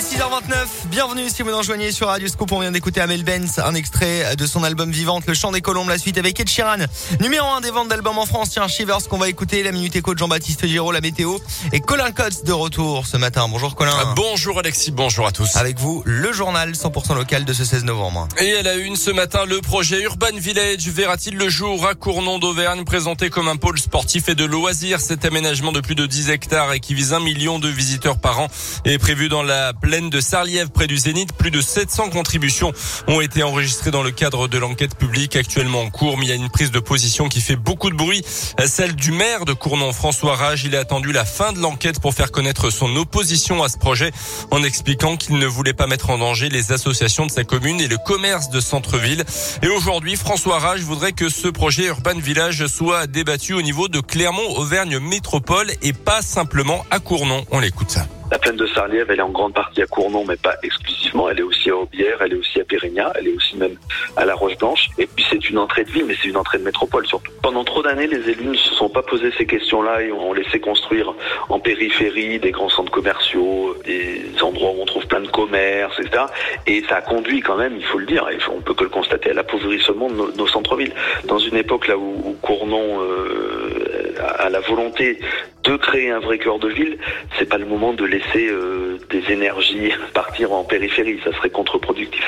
est 6h29. Bienvenue si vous nous rejoignez sur Radio Scoop. On vient d'écouter Amel Benz, un extrait de son album Vivante, Le Chant des Colombes, la suite avec Ed Sheeran. Numéro 1 des ventes d'albums en France. Tiens, Shivers qu'on va écouter, la Minute Éco de Jean-Baptiste Giraud, la météo et Colin Cotes de retour ce matin. Bonjour Colin. Ah, bonjour Alexis, bonjour à tous. Avec vous, le journal 100% local de ce 16 novembre. Et à la une ce matin, le projet Urban Village verra-t-il le jour? À Cournon d'Auvergne, présenté comme un pôle sportif et de loisirs. Cet aménagement de plus de 10 hectares et qui vise un million de visiteurs par an est prévu dans la plaine de Sarliève près du Zénith. Plus de 700 contributions ont été enregistrées dans le cadre de l'enquête publique actuellement en cours. Mais il y a une prise de position qui fait beaucoup de bruit. Celle du maire de Cournon, François Rage. Il a attendu la fin de l'enquête pour faire connaître son opposition à ce projet en expliquant qu'il ne voulait pas mettre en danger les associations de sa commune et le commerce de centre-ville. Et aujourd'hui, François Rage voudrait que ce projet Urban Village soit débattu au niveau de Clermont-Auvergne Métropole et pas simplement à Cournon. On l'écoute ça. La plaine de Sarliève, elle est en grande partie à Cournon, mais pas exclusivement. Elle est aussi à Aubière, elle est aussi à Pérignat, elle est aussi même à La Roche-Blanche. Et puis c'est une entrée de ville, mais c'est une entrée de métropole surtout. Pendant trop d'années, les élus ne se sont pas posé ces questions-là et ont laissé construire en périphérie des grands centres commerciaux, des endroits où on trouve plein de commerces, etc. Et ça a conduit quand même, il faut le dire, on peut que le constater, à l'appauvrissement de nos, nos centres-villes. Dans une époque là où, où Cournon euh, a la volonté de créer un vrai cœur de ville, c'est pas le moment de laisser euh, des énergies partir en périphérie, ça serait contre-productif.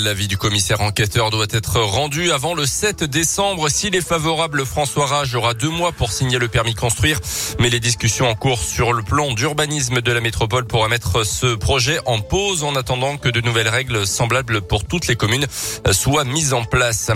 L'avis du commissaire enquêteur doit être rendu avant le 7 décembre. S'il est favorable, François Rage aura deux mois pour signer le permis construire, mais les discussions en cours sur le plan d'urbanisme de la métropole pourraient mettre ce projet en pause en attendant que de nouvelles règles semblables pour toutes les communes soient mises en place.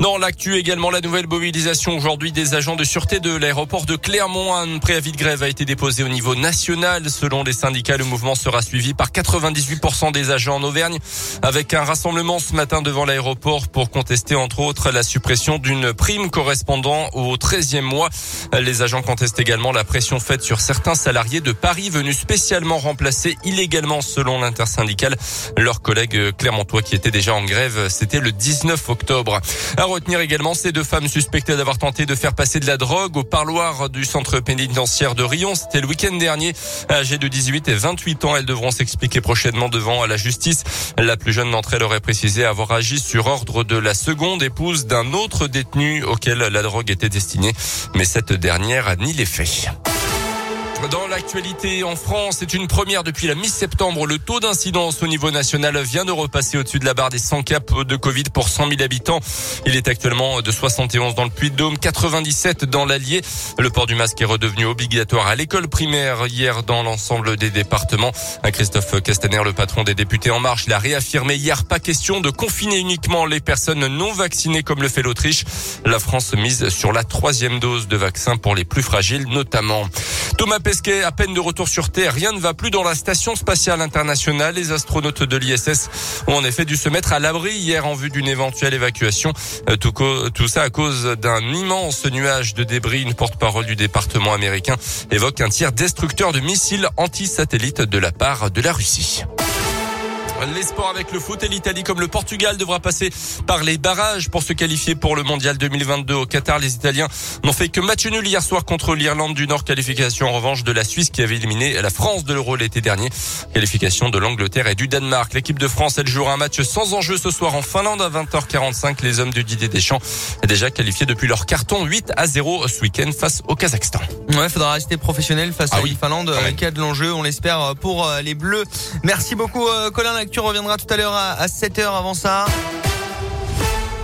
Dans l'actu également, la nouvelle mobilisation aujourd'hui des agents de sûreté de l'aéroport de Clermont, un préavis de grève a été déposé au niveau national. Selon les syndicats, le mouvement sera suivi par 98% des agents en Auvergne avec un rassemblement ce matin devant l'aéroport pour contester entre autres la suppression d'une prime correspondant au 13e mois. Les agents contestent également la pression faite sur certains salariés de Paris venus spécialement remplacer illégalement selon l'intersyndicale leur collègue clermontois qui était déjà en grève. C'était le 19 octobre. À retenir également ces deux femmes suspectées d'avoir tenté de faire passer de la drogue au parloir du centre pénitentiaire de Rion. C'était le week-end dernier. Âgées de 18 et 28 ans, elles devront s'expliquer prochainement devant la justice. La plus jeune d'entre elles aurait précisé avoir agi sur ordre de la seconde épouse d'un autre détenu auquel la drogue était destinée. Mais cette dernière nie les faits. Dans l'actualité en France, c'est une première depuis la mi-septembre. Le taux d'incidence au niveau national vient de repasser au-dessus de la barre des 100 cas de Covid pour 100 000 habitants. Il est actuellement de 71 dans le Puy-de-Dôme, 97 dans l'Allier. Le port du masque est redevenu obligatoire à l'école primaire hier dans l'ensemble des départements. Christophe Castaner, le patron des députés En Marche, l'a réaffirmé hier. Pas question de confiner uniquement les personnes non vaccinées comme le fait l'Autriche. La France mise sur la troisième dose de vaccin pour les plus fragiles notamment. Thomas Pesquet, à peine de retour sur Terre, rien ne va plus dans la station spatiale internationale. Les astronautes de l'ISS ont en effet dû se mettre à l'abri hier en vue d'une éventuelle évacuation. Euh, tout, ça à cause d'un immense nuage de débris. Une porte-parole du département américain évoque un tir destructeur de missiles anti-satellites de la part de la Russie. Les sports avec le foot et l'Italie comme le Portugal devra passer par les barrages pour se qualifier pour le mondial 2022 au Qatar. Les Italiens n'ont fait que match nul hier soir contre l'Irlande du Nord. Qualification en revanche de la Suisse qui avait éliminé la France de l'Euro l'été dernier. Qualification de l'Angleterre et du Danemark. L'équipe de France, elle jouera un match sans enjeu ce soir en Finlande à 20h45. Les hommes du Didier Deschamps déjà qualifiés depuis leur carton 8 à 0 ce week-end face au Kazakhstan. Ouais, faudra rester professionnel face Ah à oui, la Finlande. quand même. Qui a de l'enjeu, on l'espère pour euh, les Bleus. Merci beaucoup, euh, Colin. L'actu reviendra tout à l'heure à 7h avant ça.